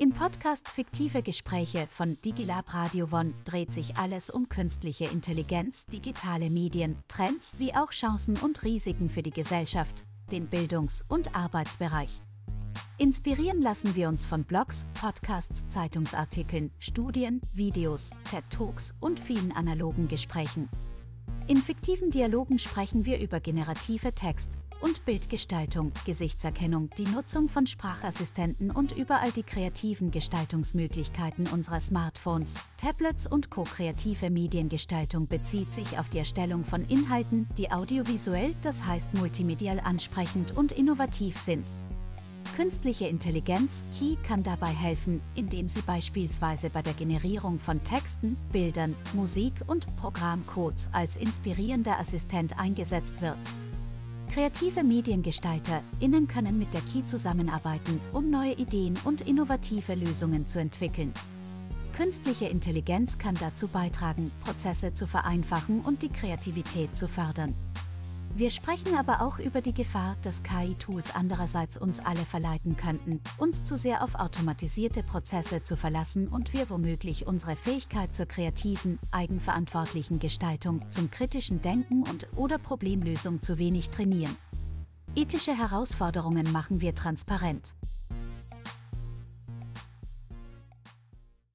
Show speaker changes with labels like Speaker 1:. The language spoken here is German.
Speaker 1: Im Podcast Fiktive Gespräche von Digilab Radio One dreht sich alles um künstliche Intelligenz, digitale Medien, Trends wie auch Chancen und Risiken für die Gesellschaft, den Bildungs- und Arbeitsbereich. Inspirieren lassen wir uns von Blogs, Podcasts, Zeitungsartikeln, Studien, Videos, TED-Talks und vielen analogen Gesprächen. In fiktiven Dialogen sprechen wir über generative Text, und Bildgestaltung, Gesichtserkennung, die Nutzung von Sprachassistenten und überall die kreativen Gestaltungsmöglichkeiten unserer Smartphones, Tablets und ko-kreative Mediengestaltung bezieht sich auf die Erstellung von Inhalten, die audiovisuell, das heißt multimedial ansprechend und innovativ sind. Künstliche Intelligenz KI kann dabei helfen, indem sie beispielsweise bei der Generierung von Texten, Bildern, Musik und Programmcodes als inspirierender Assistent eingesetzt wird. Kreative MediengestalterInnen können mit der Key zusammenarbeiten, um neue Ideen und innovative Lösungen zu entwickeln. Künstliche Intelligenz kann dazu beitragen, Prozesse zu vereinfachen und die Kreativität zu fördern. Wir sprechen aber auch über die Gefahr, dass KI-Tools andererseits uns alle verleiten könnten, uns zu sehr auf automatisierte Prozesse zu verlassen und wir womöglich unsere Fähigkeit zur kreativen, eigenverantwortlichen Gestaltung, zum kritischen Denken und oder Problemlösung zu wenig trainieren. Ethische Herausforderungen machen wir transparent.